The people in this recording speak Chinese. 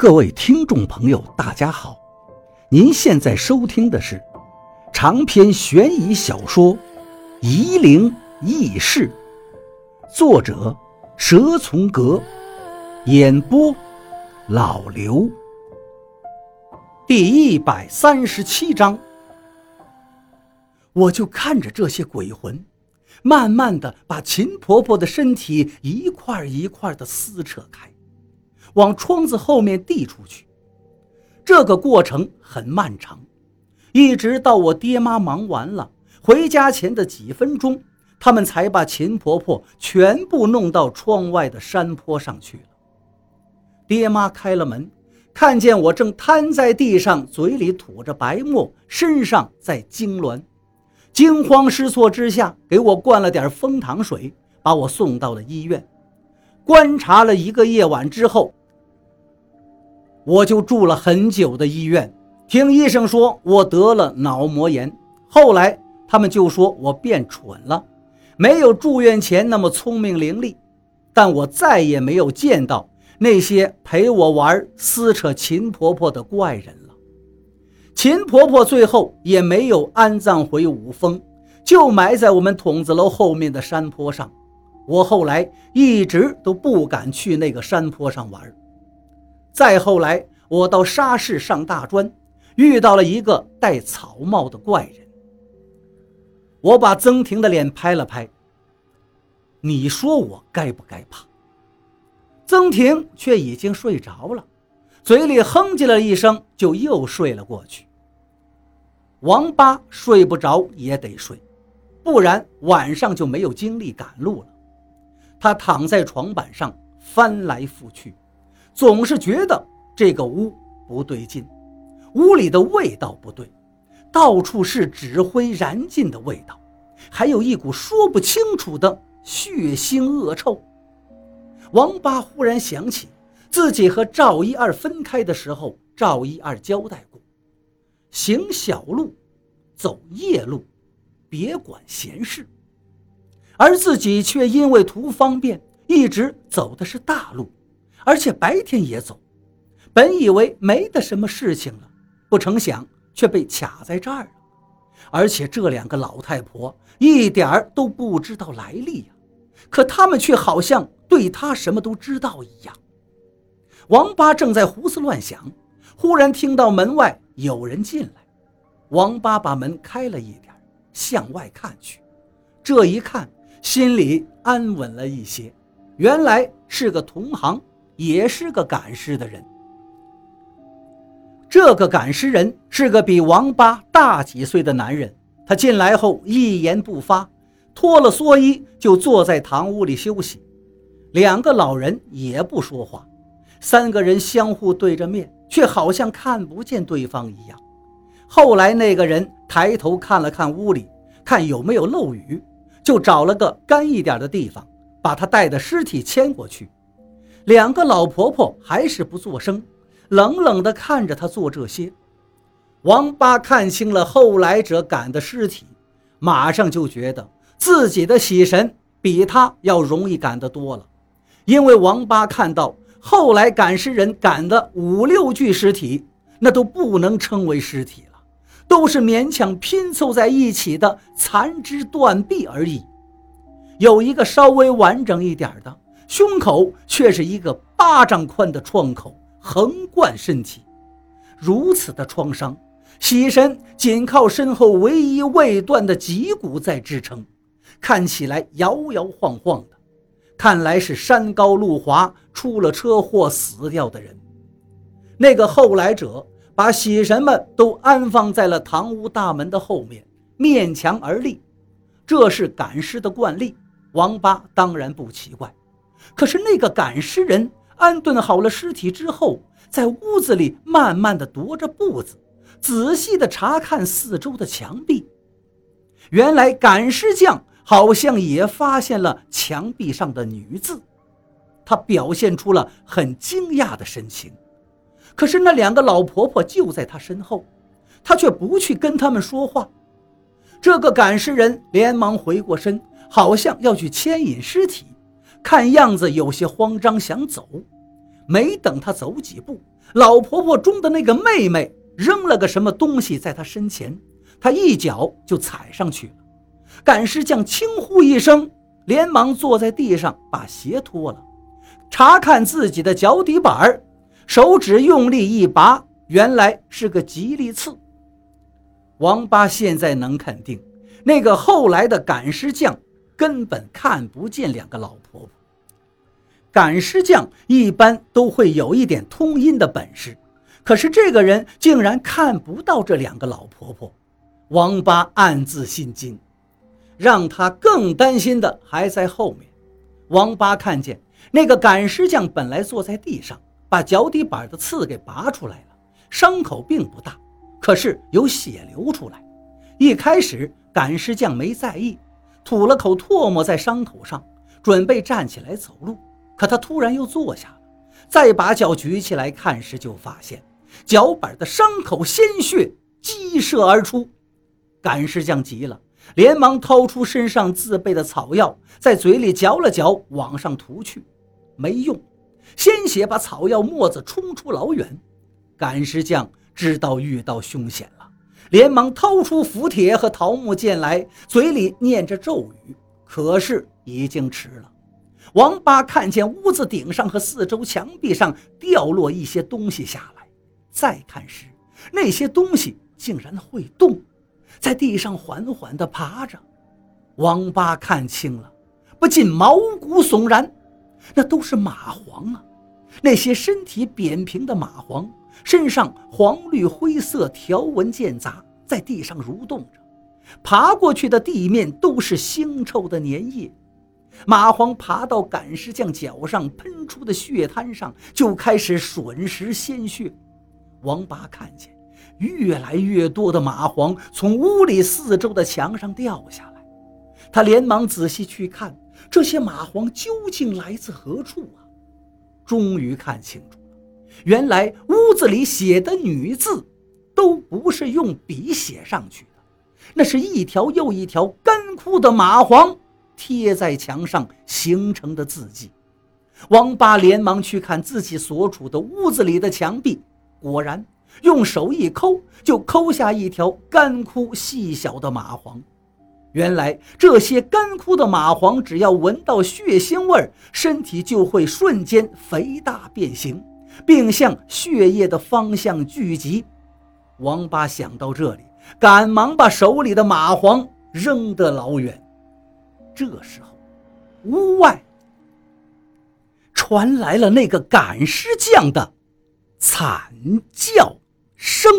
各位听众朋友，大家好！您现在收听的是长篇悬疑小说《夷陵轶事》，作者蛇从阁，演播老刘。第一百三十七章，我就看着这些鬼魂，慢慢的把秦婆婆的身体一块一块的撕扯开。往窗子后面递出去，这个过程很漫长，一直到我爹妈忙完了回家前的几分钟，他们才把秦婆婆全部弄到窗外的山坡上去了。爹妈开了门，看见我正瘫在地上，嘴里吐着白沫，身上在痉挛，惊慌失措之下，给我灌了点蜂糖水，把我送到了医院，观察了一个夜晚之后。我就住了很久的医院，听医生说我得了脑膜炎。后来他们就说我变蠢了，没有住院前那么聪明伶俐。但我再也没有见到那些陪我玩、撕扯秦婆婆的怪人了。秦婆婆最后也没有安葬回五峰，就埋在我们筒子楼后面的山坡上。我后来一直都不敢去那个山坡上玩。再后来，我到沙市上大专，遇到了一个戴草帽的怪人。我把曾婷的脸拍了拍，你说我该不该怕？曾婷却已经睡着了，嘴里哼唧了一声，就又睡了过去。王八睡不着也得睡，不然晚上就没有精力赶路了。他躺在床板上翻来覆去。总是觉得这个屋不对劲，屋里的味道不对，到处是纸灰燃尽的味道，还有一股说不清楚的血腥恶臭。王八忽然想起自己和赵一二分开的时候，赵一二交代过：行小路，走夜路，别管闲事。而自己却因为图方便，一直走的是大路。而且白天也走，本以为没得什么事情了，不成想却被卡在这儿了。而且这两个老太婆一点儿都不知道来历呀，可他们却好像对他什么都知道一样。王八正在胡思乱想，忽然听到门外有人进来。王八把门开了一点，向外看去，这一看心里安稳了一些，原来是个同行。也是个赶尸的人。这个赶尸人是个比王八大几岁的男人。他进来后一言不发，脱了蓑衣就坐在堂屋里休息。两个老人也不说话，三个人相互对着面，却好像看不见对方一样。后来那个人抬头看了看屋里，看有没有漏雨，就找了个干一点的地方，把他带的尸体牵过去。两个老婆婆还是不作声，冷冷地看着他做这些。王八看清了后来者赶的尸体，马上就觉得自己的喜神比他要容易赶得多了，因为王八看到后来赶尸人赶的五六具尸体，那都不能称为尸体了，都是勉强拼凑在一起的残肢断臂而已。有一个稍微完整一点的。胸口却是一个巴掌宽的创口，横贯身体。如此的创伤，喜神仅靠身后唯一未断的脊骨在支撑，看起来摇摇晃晃的，看来是山高路滑，出了车祸死掉的人。那个后来者把喜神们都安放在了堂屋大门的后面，面墙而立，这是赶尸的惯例。王八当然不奇怪。可是那个赶尸人安顿好了尸体之后，在屋子里慢慢的踱着步子，仔细的查看四周的墙壁。原来赶尸匠好像也发现了墙壁上的女字，他表现出了很惊讶的神情。可是那两个老婆婆就在他身后，他却不去跟他们说话。这个赶尸人连忙回过身，好像要去牵引尸体。看样子有些慌张，想走，没等他走几步，老婆婆中的那个妹妹扔了个什么东西在他身前，他一脚就踩上去了。赶尸匠轻呼一声，连忙坐在地上把鞋脱了，查看自己的脚底板手指用力一拔，原来是个吉利刺。王八现在能肯定，那个后来的赶尸匠根本看不见两个老婆婆。赶尸匠一般都会有一点通阴的本事，可是这个人竟然看不到这两个老婆婆。王八暗自心惊，让他更担心的还在后面。王八看见那个赶尸匠本来坐在地上，把脚底板的刺给拔出来了，伤口并不大，可是有血流出来。一开始赶尸匠没在意，吐了口唾沫在伤口上，准备站起来走路。可他突然又坐下了，再把脚举起来看时，就发现脚板的伤口鲜血激射而出。赶尸匠急了，连忙掏出身上自备的草药，在嘴里嚼了嚼，往上涂去，没用，鲜血把草药沫子冲出老远。赶尸匠知道遇到凶险了，连忙掏出符帖和桃木剑来，嘴里念着咒语，可是已经迟了。王八看见屋子顶上和四周墙壁上掉落一些东西下来，再看时，那些东西竟然会动，在地上缓缓地爬着。王八看清了，不禁毛骨悚然，那都是蚂蟥啊！那些身体扁平的蚂蟥，身上黄绿灰色条纹间杂，在地上蠕动着，爬过去的地面都是腥臭的粘液。蚂蟥爬到赶尸匠脚上喷出的血滩上，就开始吮食鲜血。王八看见越来越多的蚂蟥从屋里四周的墙上掉下来，他连忙仔细去看，这些蚂蟥究竟来自何处啊？终于看清楚了，原来屋子里写的“女”字，都不是用笔写上去的，那是一条又一条干枯的蚂蟥。贴在墙上形成的字迹，王八连忙去看自己所处的屋子里的墙壁，果然用手一抠，就抠下一条干枯细小的蚂蟥。原来这些干枯的蚂蟥，只要闻到血腥味儿，身体就会瞬间肥大变形，并向血液的方向聚集。王八想到这里，赶忙把手里的蚂蟥扔得老远。这时候，屋外传来了那个赶尸匠的惨叫声。